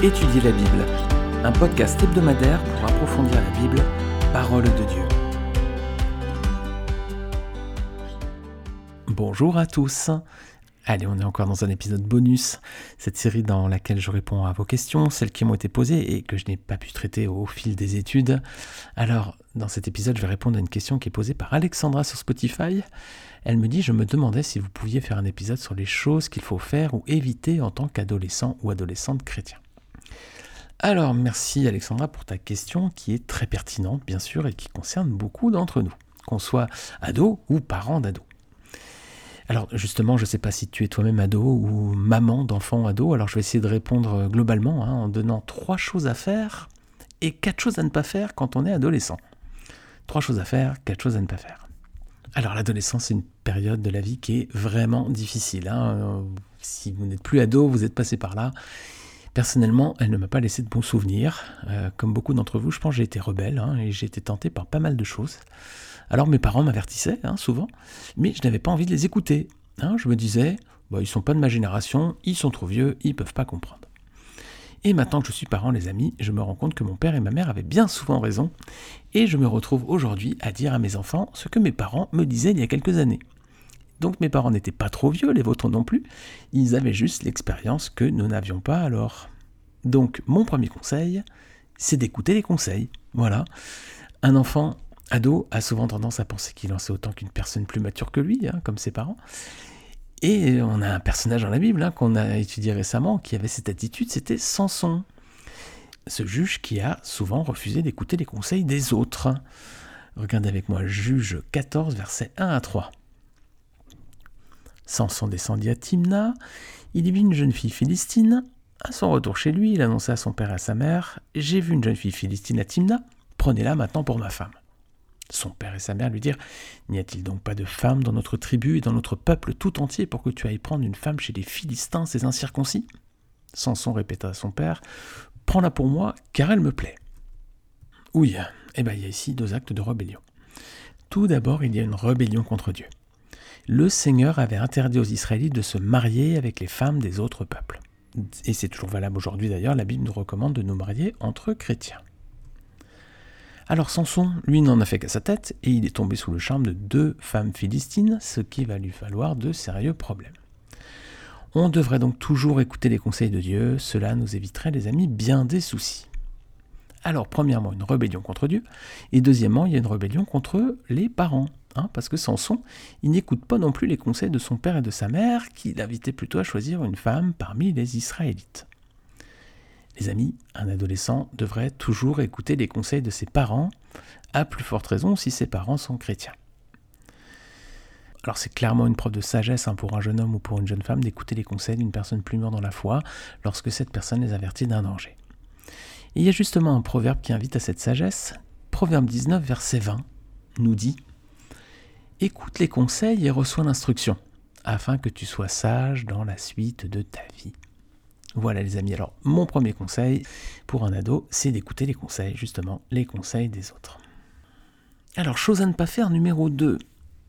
Étudier la Bible, un podcast hebdomadaire pour approfondir la Bible, parole de Dieu. Bonjour à tous. Allez, on est encore dans un épisode bonus, cette série dans laquelle je réponds à vos questions, celles qui m'ont été posées et que je n'ai pas pu traiter au fil des études. Alors, dans cet épisode, je vais répondre à une question qui est posée par Alexandra sur Spotify. Elle me dit, je me demandais si vous pouviez faire un épisode sur les choses qu'il faut faire ou éviter en tant qu'adolescent ou adolescente chrétien. Alors, merci Alexandra pour ta question qui est très pertinente, bien sûr, et qui concerne beaucoup d'entre nous, qu'on soit ado ou parents d'ado. Alors justement, je ne sais pas si tu es toi-même ado ou maman d'enfant ado, alors je vais essayer de répondre euh, globalement hein, en donnant trois choses à faire et quatre choses à ne pas faire quand on est adolescent. Trois choses à faire, quatre choses à ne pas faire. Alors l'adolescence, c'est une période de la vie qui est vraiment difficile. Hein. Euh, si vous n'êtes plus ado, vous êtes passé par là. Personnellement, elle ne m'a pas laissé de bons souvenirs. Euh, comme beaucoup d'entre vous, je pense que j'ai été rebelle hein, et j'ai été tenté par pas mal de choses. Alors mes parents m'avertissaient hein, souvent, mais je n'avais pas envie de les écouter. Hein. je me disais, bah, ils sont pas de ma génération, ils sont trop vieux, ils peuvent pas comprendre. Et maintenant que je suis parent, les amis, je me rends compte que mon père et ma mère avaient bien souvent raison, et je me retrouve aujourd'hui à dire à mes enfants ce que mes parents me disaient il y a quelques années. Donc mes parents n'étaient pas trop vieux, les vôtres non plus, ils avaient juste l'expérience que nous n'avions pas alors. Donc mon premier conseil, c'est d'écouter les conseils. Voilà. Un enfant ado a souvent tendance à penser qu'il en sait autant qu'une personne plus mature que lui, hein, comme ses parents. Et on a un personnage dans la Bible hein, qu'on a étudié récemment qui avait cette attitude, c'était Samson. Ce juge qui a souvent refusé d'écouter les conseils des autres. Regardez avec moi Juge 14, versets 1 à 3. Samson descendit à Timna, il y vit une jeune fille philistine. À son retour chez lui, il annonça à son père et à sa mère J'ai vu une jeune fille philistine à Timna, prenez-la maintenant pour ma femme. Son père et sa mère lui dirent N'y a-t-il donc pas de femme dans notre tribu et dans notre peuple tout entier pour que tu ailles prendre une femme chez les Philistins, ces incirconcis? Samson répéta à son père Prends-la pour moi, car elle me plaît. Oui, eh bien, il y a ici deux actes de rébellion. Tout d'abord, il y a une rébellion contre Dieu. Le Seigneur avait interdit aux Israélites de se marier avec les femmes des autres peuples. Et c'est toujours valable aujourd'hui d'ailleurs, la Bible nous recommande de nous marier entre chrétiens. Alors Samson, lui, n'en a fait qu'à sa tête, et il est tombé sous le charme de deux femmes philistines, ce qui va lui falloir de sérieux problèmes. On devrait donc toujours écouter les conseils de Dieu, cela nous éviterait, les amis, bien des soucis. Alors, premièrement, une rébellion contre Dieu, et deuxièmement, il y a une rébellion contre les parents, hein, parce que Samson, il n'écoute pas non plus les conseils de son père et de sa mère, qui l'invitaient plutôt à choisir une femme parmi les Israélites. Les amis, un adolescent devrait toujours écouter les conseils de ses parents, à plus forte raison si ses parents sont chrétiens. Alors c'est clairement une preuve de sagesse hein, pour un jeune homme ou pour une jeune femme d'écouter les conseils d'une personne plus mûre dans la foi lorsque cette personne les avertit d'un danger. il y a justement un proverbe qui invite à cette sagesse. Proverbe 19, verset 20 nous dit Écoute les conseils et reçois l'instruction, afin que tu sois sage dans la suite de ta vie. Voilà les amis, alors mon premier conseil pour un ado, c'est d'écouter les conseils, justement, les conseils des autres. Alors, chose à ne pas faire, numéro 2,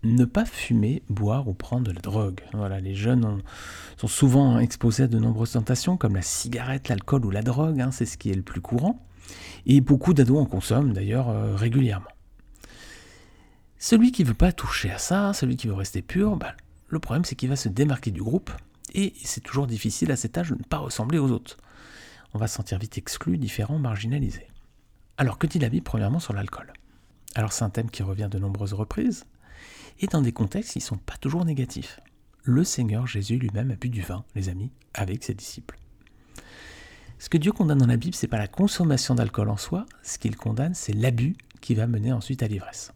ne pas fumer, boire ou prendre de la drogue. Voilà, les jeunes sont souvent exposés à de nombreuses tentations comme la cigarette, l'alcool ou la drogue, hein, c'est ce qui est le plus courant. Et beaucoup d'ados en consomment d'ailleurs euh, régulièrement. Celui qui ne veut pas toucher à ça, celui qui veut rester pur, bah, le problème c'est qu'il va se démarquer du groupe et c'est toujours difficile à cet âge de ne pas ressembler aux autres. On va se sentir vite exclu, différent, marginalisé. Alors que dit la Bible premièrement sur l'alcool? Alors c'est un thème qui revient de nombreuses reprises, et dans des contextes qui ne sont pas toujours négatifs. Le Seigneur Jésus lui-même a bu du vin, les amis, avec ses disciples. Ce que Dieu condamne dans la Bible, c'est pas la consommation d'alcool en soi, ce qu'il condamne, c'est l'abus qui va mener ensuite à l'ivresse.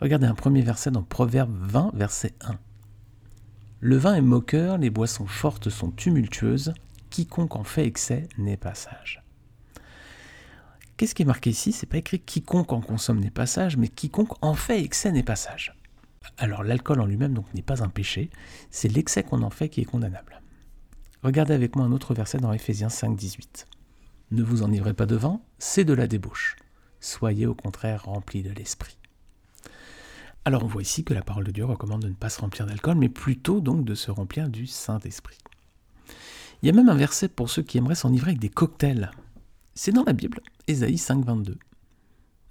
Regardez un premier verset dans Proverbe 20, verset 1. Le vin est moqueur, les boissons fortes sont tumultueuses, quiconque en fait excès n'est pas sage. Qu'est-ce qui est marqué ici? C'est pas écrit quiconque en consomme n'est pas sage, mais quiconque en fait excès n'est pas sage. Alors l'alcool en lui-même n'est pas un péché, c'est l'excès qu'on en fait qui est condamnable. Regardez avec moi un autre verset dans Ephésiens 5, 18. Ne vous enivrez pas de vin, c'est de la débauche. Soyez au contraire remplis de l'esprit. Alors on voit ici que la parole de Dieu recommande de ne pas se remplir d'alcool, mais plutôt donc de se remplir du Saint-Esprit. Il y a même un verset pour ceux qui aimeraient s'enivrer avec des cocktails. C'est dans la Bible, Ésaïe 5, 22.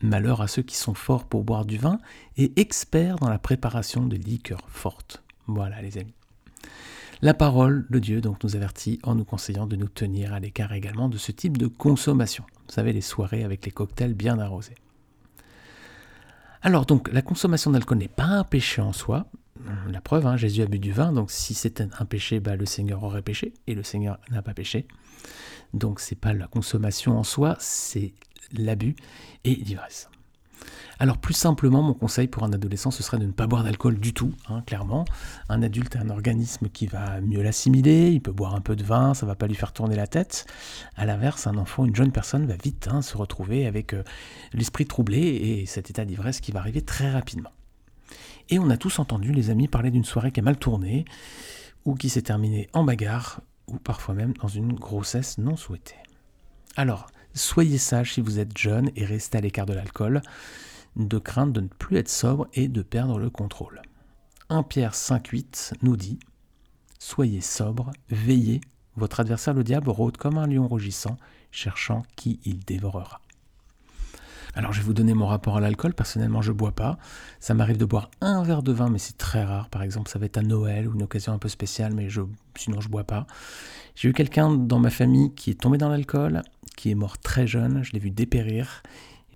Malheur à ceux qui sont forts pour boire du vin et experts dans la préparation de liqueurs fortes. Voilà les amis. La parole de Dieu donc nous avertit en nous conseillant de nous tenir à l'écart également de ce type de consommation. Vous savez, les soirées avec les cocktails bien arrosés. Alors donc, la consommation d'alcool n'est pas un péché en soi. La preuve, hein, Jésus a bu du vin, donc si c'était un péché, bah, le Seigneur aurait péché, et le Seigneur n'a pas péché. Donc c'est pas la consommation en soi, c'est l'abus et l'ivresse. Alors plus simplement, mon conseil pour un adolescent, ce serait de ne pas boire d'alcool du tout, hein, clairement. Un adulte a un organisme qui va mieux l'assimiler, il peut boire un peu de vin, ça va pas lui faire tourner la tête. À l'inverse, un enfant, une jeune personne va vite hein, se retrouver avec euh, l'esprit troublé et cet état d'ivresse qui va arriver très rapidement. Et on a tous entendu les amis parler d'une soirée qui a mal tourné, ou qui s'est terminée en bagarre, ou parfois même dans une grossesse non souhaitée. Alors, soyez sage si vous êtes jeune et restez à l'écart de l'alcool de crainte de ne plus être sobre et de perdre le contrôle. 1 Pierre 5.8 nous dit Soyez sobre, veillez, votre adversaire le diable rôde comme un lion rugissant, cherchant qui il dévorera. Alors je vais vous donner mon rapport à l'alcool. Personnellement, je bois pas. Ça m'arrive de boire un verre de vin, mais c'est très rare. Par exemple, ça va être à Noël ou une occasion un peu spéciale, mais je, sinon je bois pas. J'ai eu quelqu'un dans ma famille qui est tombé dans l'alcool, est mort très jeune. Je l'ai vu dépérir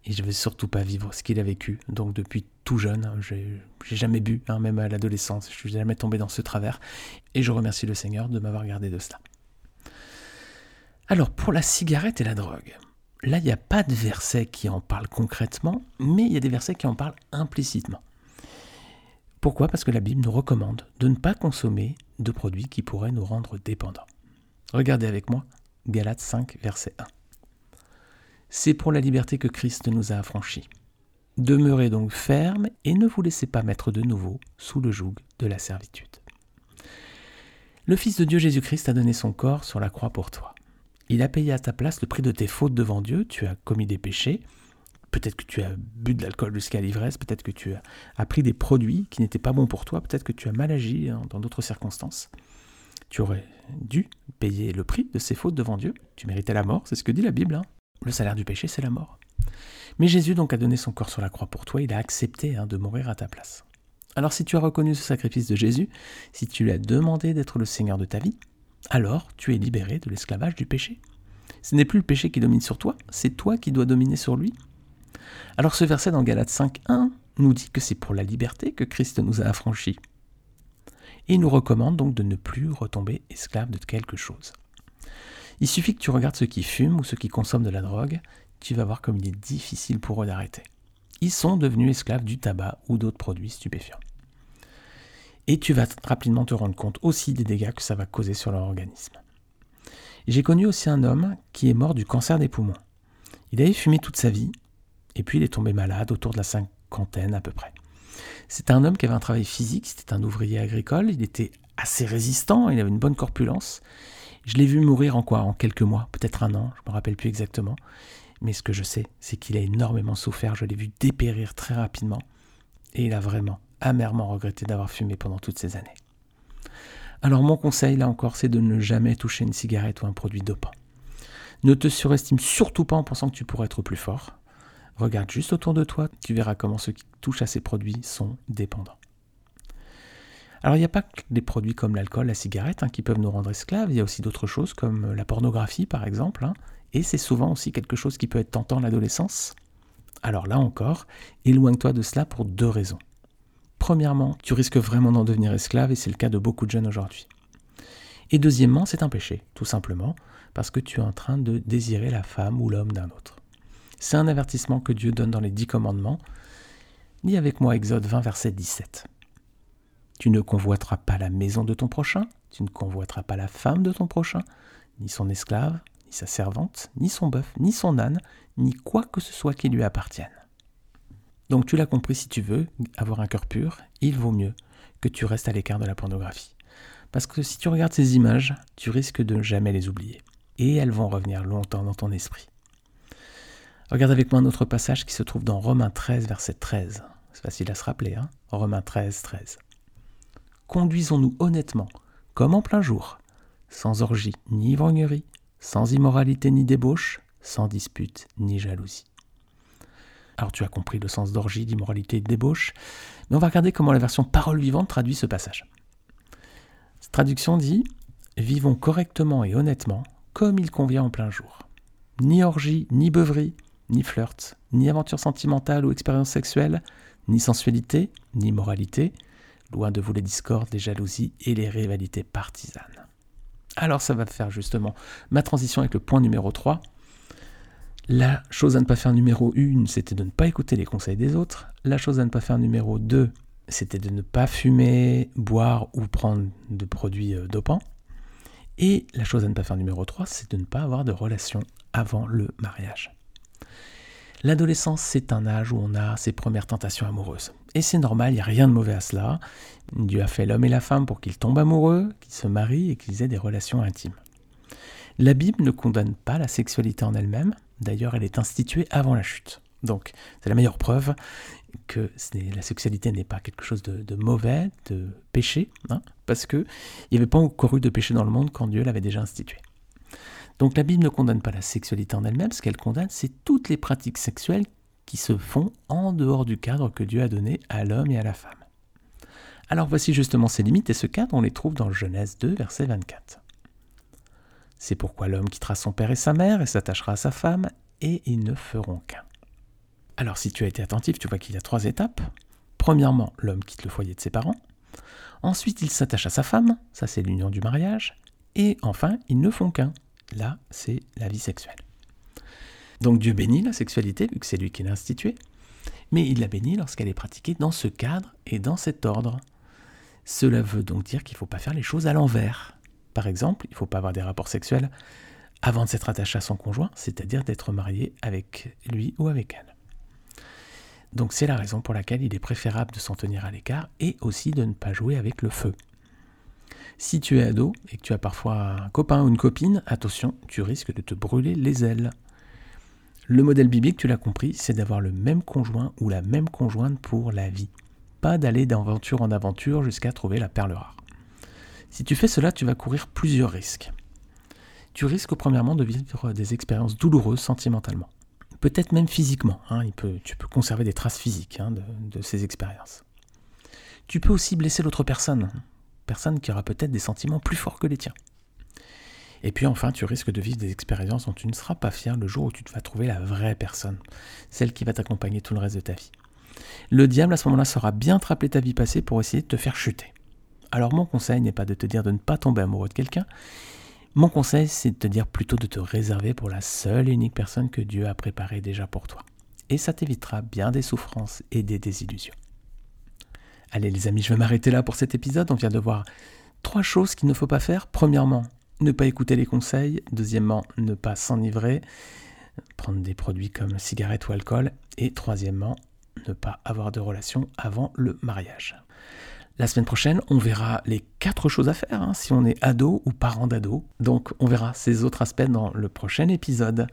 et je ne veux surtout pas vivre ce qu'il a vécu. Donc depuis tout jeune, j'ai jamais bu, hein, même à l'adolescence, je suis jamais tombé dans ce travers. Et je remercie le Seigneur de m'avoir gardé de cela. Alors pour la cigarette et la drogue, là il n'y a pas de verset qui en parle concrètement, mais il y a des versets qui en parlent implicitement. Pourquoi? Parce que la Bible nous recommande de ne pas consommer de produits qui pourraient nous rendre dépendants. Regardez avec moi Galates 5, verset 1. C'est pour la liberté que Christ nous a affranchis. Demeurez donc fermes et ne vous laissez pas mettre de nouveau sous le joug de la servitude. Le Fils de Dieu Jésus-Christ a donné son corps sur la croix pour toi. Il a payé à ta place le prix de tes fautes devant Dieu, tu as commis des péchés, peut-être que tu as bu de l'alcool jusqu'à l'ivresse, peut-être que tu as pris des produits qui n'étaient pas bons pour toi, peut-être que tu as mal agi dans d'autres circonstances. Tu aurais dû payer le prix de ces fautes devant Dieu, tu méritais la mort, c'est ce que dit la Bible. Hein. Le salaire du péché, c'est la mort. Mais Jésus donc a donné son corps sur la croix pour toi, il a accepté hein, de mourir à ta place. Alors si tu as reconnu ce sacrifice de Jésus, si tu lui as demandé d'être le Seigneur de ta vie, alors tu es libéré de l'esclavage du péché. Ce n'est plus le péché qui domine sur toi, c'est toi qui dois dominer sur lui. Alors ce verset dans Galates 5.1 nous dit que c'est pour la liberté que Christ nous a affranchis. Et il nous recommande donc de ne plus retomber esclave de quelque chose. Il suffit que tu regardes ceux qui fument ou ceux qui consomment de la drogue, tu vas voir comme il est difficile pour eux d'arrêter. Ils sont devenus esclaves du tabac ou d'autres produits stupéfiants. Et tu vas rapidement te rendre compte aussi des dégâts que ça va causer sur leur organisme. J'ai connu aussi un homme qui est mort du cancer des poumons. Il avait fumé toute sa vie, et puis il est tombé malade autour de la cinquantaine à peu près. C'était un homme qui avait un travail physique, c'était un ouvrier agricole, il était assez résistant, il avait une bonne corpulence, je l'ai vu mourir en quoi? En quelques mois, peut-être un an, je ne me rappelle plus exactement. Mais ce que je sais, c'est qu'il a énormément souffert, je l'ai vu dépérir très rapidement. Et il a vraiment, amèrement regretté d'avoir fumé pendant toutes ces années. Alors mon conseil, là encore, c'est de ne jamais toucher une cigarette ou un produit dopant. Ne te surestime surtout pas en pensant que tu pourrais être plus fort. Regarde juste autour de toi, tu verras comment ceux qui touchent à ces produits sont dépendants. Alors il n'y a pas que des produits comme l'alcool, la cigarette hein, qui peuvent nous rendre esclaves, il y a aussi d'autres choses comme la pornographie par exemple, hein. et c'est souvent aussi quelque chose qui peut être tentant l'adolescence. Alors là encore, éloigne-toi de cela pour deux raisons. Premièrement, tu risques vraiment d'en devenir esclave et c'est le cas de beaucoup de jeunes aujourd'hui. Et deuxièmement, c'est un péché, tout simplement, parce que tu es en train de désirer la femme ou l'homme d'un autre. C'est un avertissement que Dieu donne dans les dix commandements. Lis avec moi Exode 20, verset 17. Tu ne convoiteras pas la maison de ton prochain, tu ne convoiteras pas la femme de ton prochain, ni son esclave, ni sa servante, ni son bœuf, ni son âne, ni quoi que ce soit qui lui appartienne. Donc tu l'as compris, si tu veux avoir un cœur pur, il vaut mieux que tu restes à l'écart de la pornographie. Parce que si tu regardes ces images, tu risques de jamais les oublier. Et elles vont revenir longtemps dans ton esprit. Regarde avec moi un autre passage qui se trouve dans Romains 13, verset 13. C'est facile à se rappeler, hein Romains 13, 13 conduisons-nous honnêtement, comme en plein jour, sans orgie ni ivrognerie, sans immoralité ni débauche, sans dispute ni jalousie. Alors tu as compris le sens d'orgie, d'immoralité et de débauche, mais on va regarder comment la version parole vivante traduit ce passage. Cette traduction dit Vivons correctement et honnêtement, comme il convient en plein jour. Ni orgie, ni beuverie, ni flirt, ni aventure sentimentale ou expérience sexuelle, ni sensualité, ni moralité, loin de vous les discordes, les jalousies et les rivalités partisanes. Alors ça va faire justement ma transition avec le point numéro 3. La chose à ne pas faire numéro 1, c'était de ne pas écouter les conseils des autres. La chose à ne pas faire numéro 2, c'était de ne pas fumer, boire ou prendre de produits euh, dopants. Et la chose à ne pas faire numéro 3, c'est de ne pas avoir de relation avant le mariage. L'adolescence, c'est un âge où on a ses premières tentations amoureuses. Et c'est normal, il n'y a rien de mauvais à cela. Dieu a fait l'homme et la femme pour qu'ils tombent amoureux, qu'ils se marient et qu'ils aient des relations intimes. La Bible ne condamne pas la sexualité en elle-même, d'ailleurs elle est instituée avant la chute. Donc c'est la meilleure preuve que la sexualité n'est pas quelque chose de, mauvais, de péché, hein, parce qu'il n'y avait pas encore eu de péché dans le monde quand Dieu l'avait déjà institué. Donc la Bible ne condamne pas la sexualité en elle-même, ce qu'elle condamne, c'est toutes les pratiques sexuelles qui se font en dehors du cadre que Dieu a donné à l'homme et à la femme. Alors voici justement ces limites, et ce cadre, on les trouve dans Genèse 2, verset 24. C'est pourquoi l'homme quittera son père et sa mère et s'attachera à sa femme, et ils ne feront qu'un. Alors si tu as été attentif, tu vois qu'il y a trois étapes. Premièrement, l'homme quitte le foyer de ses parents. Ensuite, il s'attache à sa femme, ça c'est l'union du mariage. Et enfin, ils ne font qu'un, Là, c'est la vie sexuelle. Donc Dieu bénit la sexualité, vu que c'est lui qui l'a instituée, mais il la bénit lorsqu'elle est pratiquée dans ce cadre et dans cet ordre. Cela veut donc dire qu'il ne faut pas faire les choses à l'envers. Par exemple, il ne faut pas avoir des rapports sexuels avant de s'être attaché à son conjoint, c'est-à-dire d'être marié avec lui ou avec elle. Donc c'est la raison pour laquelle il est préférable de s'en tenir à l'écart et aussi de ne pas jouer avec le feu. Si tu es ado et que tu as parfois un copain ou une copine, attention, tu risques de te brûler les ailes. Le modèle biblique, tu l'as compris, c'est d'avoir le même conjoint ou la même conjointe pour la vie. Pas d'aller d'aventure en aventure jusqu'à trouver la perle rare. Si tu fais cela, tu vas courir plusieurs risques. Tu risques premièrement de vivre des expériences douloureuses sentimentalement. Peut-être même physiquement. Hein, tu peux conserver des traces physiques hein, de ces expériences. Tu peux aussi blesser l'autre personne personne qui aura peut-être des sentiments plus forts que les tiens. Et puis enfin, tu risques de vivre des expériences dont tu ne seras pas fier le jour où tu te vas trouver la vraie personne, celle qui va t'accompagner tout le reste de ta vie. Le diable à ce moment-là saura bien te rappeler ta vie passée pour essayer de te faire chuter. Alors mon conseil n'est pas de te dire de ne pas tomber amoureux de quelqu'un, mon conseil c'est de te dire plutôt de te réserver pour la seule et unique personne que Dieu a préparée déjà pour toi. Et ça t'évitera bien des souffrances et des désillusions. Allez les amis, je vais m'arrêter là pour cet épisode. On vient de voir trois choses qu'il ne faut pas faire. Premièrement, ne pas écouter les conseils. Deuxièmement, ne pas s'enivrer, prendre des produits comme cigarettes ou alcool. Et troisièmement, ne pas avoir de relation avant le mariage. La semaine prochaine, on verra les quatre choses à faire hein, si on est ado ou parent d'ado. Donc on verra ces autres aspects dans le prochain épisode.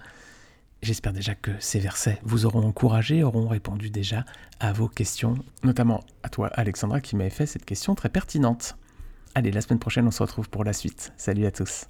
J'espère déjà que ces versets vous auront encouragé, auront répondu déjà à vos questions, notamment à toi Alexandra qui m'avait fait cette question très pertinente. Allez, la semaine prochaine on se retrouve pour la suite. Salut à tous.